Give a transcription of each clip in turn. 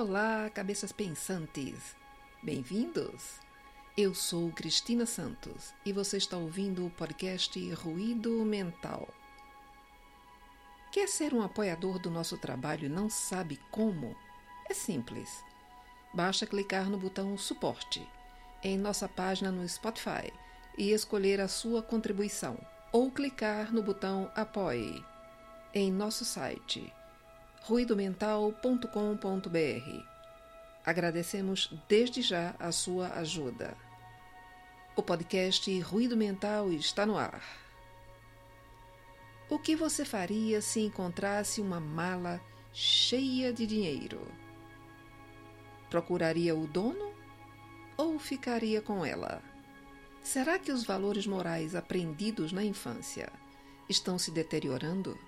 Olá, cabeças pensantes! Bem-vindos! Eu sou Cristina Santos e você está ouvindo o podcast Ruído Mental. Quer ser um apoiador do nosso trabalho e não sabe como? É simples. Basta clicar no botão Suporte em nossa página no Spotify e escolher a sua contribuição, ou clicar no botão Apoie em nosso site ruidomental.com.br. Agradecemos desde já a sua ajuda. O podcast Ruído Mental está no ar. O que você faria se encontrasse uma mala cheia de dinheiro? Procuraria o dono ou ficaria com ela? Será que os valores morais aprendidos na infância estão se deteriorando?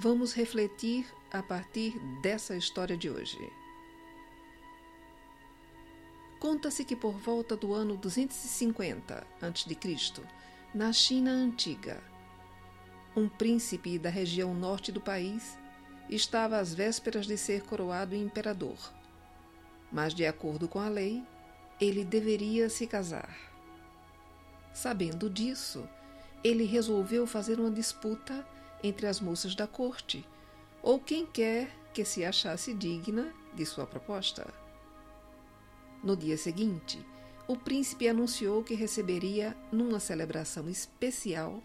Vamos refletir a partir dessa história de hoje. Conta-se que por volta do ano 250 a.C., na China antiga, um príncipe da região norte do país estava às vésperas de ser coroado imperador. Mas, de acordo com a lei, ele deveria se casar. Sabendo disso, ele resolveu fazer uma disputa entre as moças da corte, ou quem quer que se achasse digna de sua proposta. No dia seguinte, o príncipe anunciou que receberia, numa celebração especial,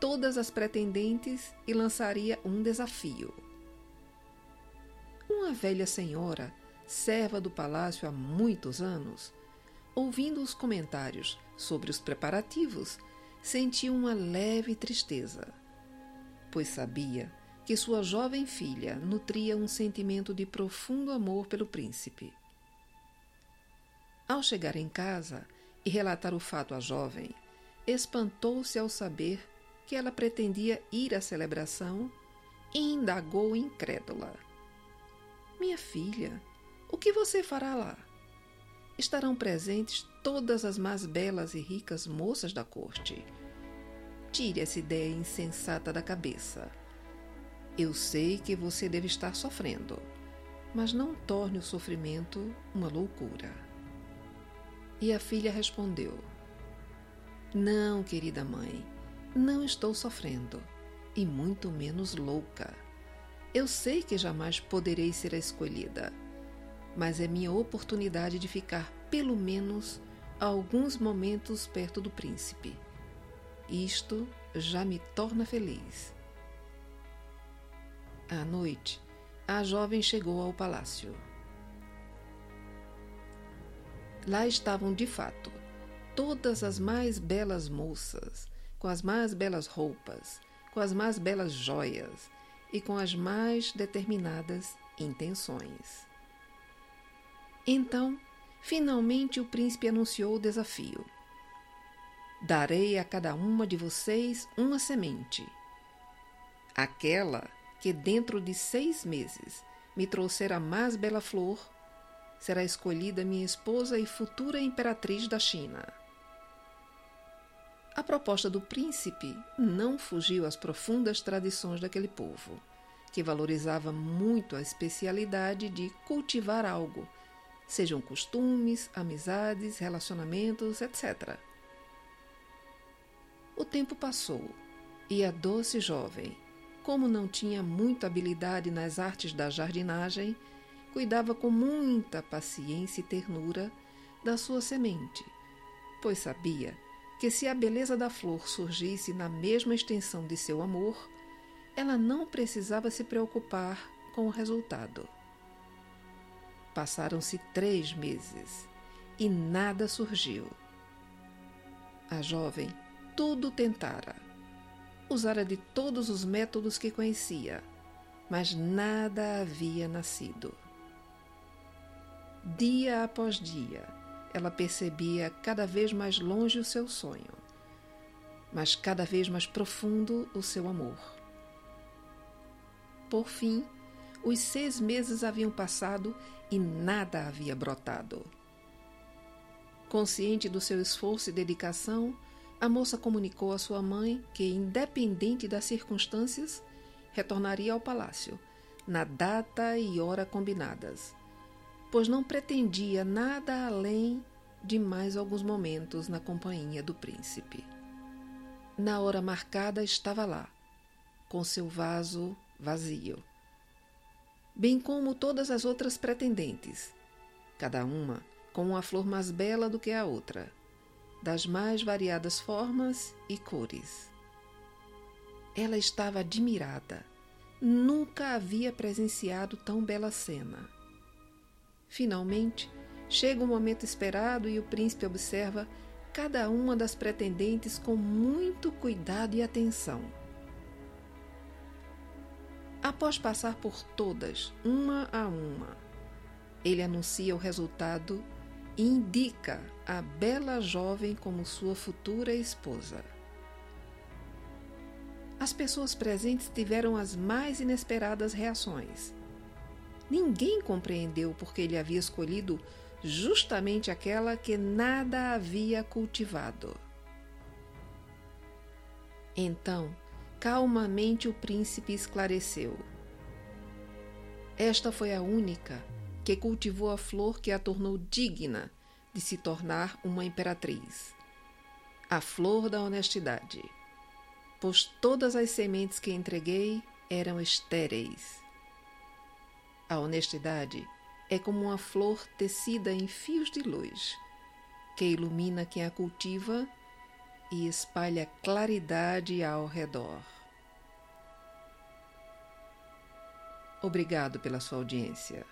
todas as pretendentes e lançaria um desafio. Uma velha senhora, serva do palácio há muitos anos, ouvindo os comentários sobre os preparativos, sentiu uma leve tristeza pois sabia que sua jovem filha nutria um sentimento de profundo amor pelo príncipe. Ao chegar em casa e relatar o fato à jovem, espantou-se ao saber que ela pretendia ir à celebração e indagou incrédula: Minha filha, o que você fará lá? Estarão presentes todas as mais belas e ricas moças da corte Tire essa ideia insensata da cabeça. Eu sei que você deve estar sofrendo, mas não torne o sofrimento uma loucura. E a filha respondeu: Não, querida mãe, não estou sofrendo, e muito menos louca. Eu sei que jamais poderei ser a escolhida, mas é minha oportunidade de ficar pelo menos alguns momentos perto do príncipe isto já me torna feliz. À noite, a jovem chegou ao palácio. Lá estavam de fato todas as mais belas moças, com as mais belas roupas, com as mais belas joias e com as mais determinadas intenções. Então, finalmente o príncipe anunciou o desafio. Darei a cada uma de vocês uma semente. Aquela que dentro de seis meses me trouxer a mais bela flor será escolhida minha esposa e futura imperatriz da China. A proposta do príncipe não fugiu às profundas tradições daquele povo, que valorizava muito a especialidade de cultivar algo, sejam costumes, amizades, relacionamentos, etc. O tempo passou e a doce jovem, como não tinha muita habilidade nas artes da jardinagem, cuidava com muita paciência e ternura da sua semente, pois sabia que se a beleza da flor surgisse na mesma extensão de seu amor, ela não precisava se preocupar com o resultado. Passaram-se três meses e nada surgiu. A jovem tudo tentara. Usara de todos os métodos que conhecia, mas nada havia nascido. Dia após dia, ela percebia cada vez mais longe o seu sonho, mas cada vez mais profundo o seu amor. Por fim, os seis meses haviam passado e nada havia brotado. Consciente do seu esforço e dedicação, a moça comunicou à sua mãe que, independente das circunstâncias, retornaria ao palácio, na data e hora combinadas, pois não pretendia nada além de mais alguns momentos na companhia do príncipe. Na hora marcada estava lá, com seu vaso vazio, bem como todas as outras pretendentes, cada uma com uma flor mais bela do que a outra, das mais variadas formas e cores. Ela estava admirada. Nunca havia presenciado tão bela cena. Finalmente, chega o momento esperado e o príncipe observa cada uma das pretendentes com muito cuidado e atenção. Após passar por todas, uma a uma, ele anuncia o resultado indica a bela jovem como sua futura esposa. As pessoas presentes tiveram as mais inesperadas reações. Ninguém compreendeu porque ele havia escolhido justamente aquela que nada havia cultivado. Então, calmamente o príncipe esclareceu. Esta foi a única que cultivou a flor que a tornou digna de se tornar uma imperatriz. A flor da honestidade. Pois todas as sementes que entreguei eram estéreis. A honestidade é como uma flor tecida em fios de luz, que ilumina quem a cultiva e espalha claridade ao redor. Obrigado pela sua audiência.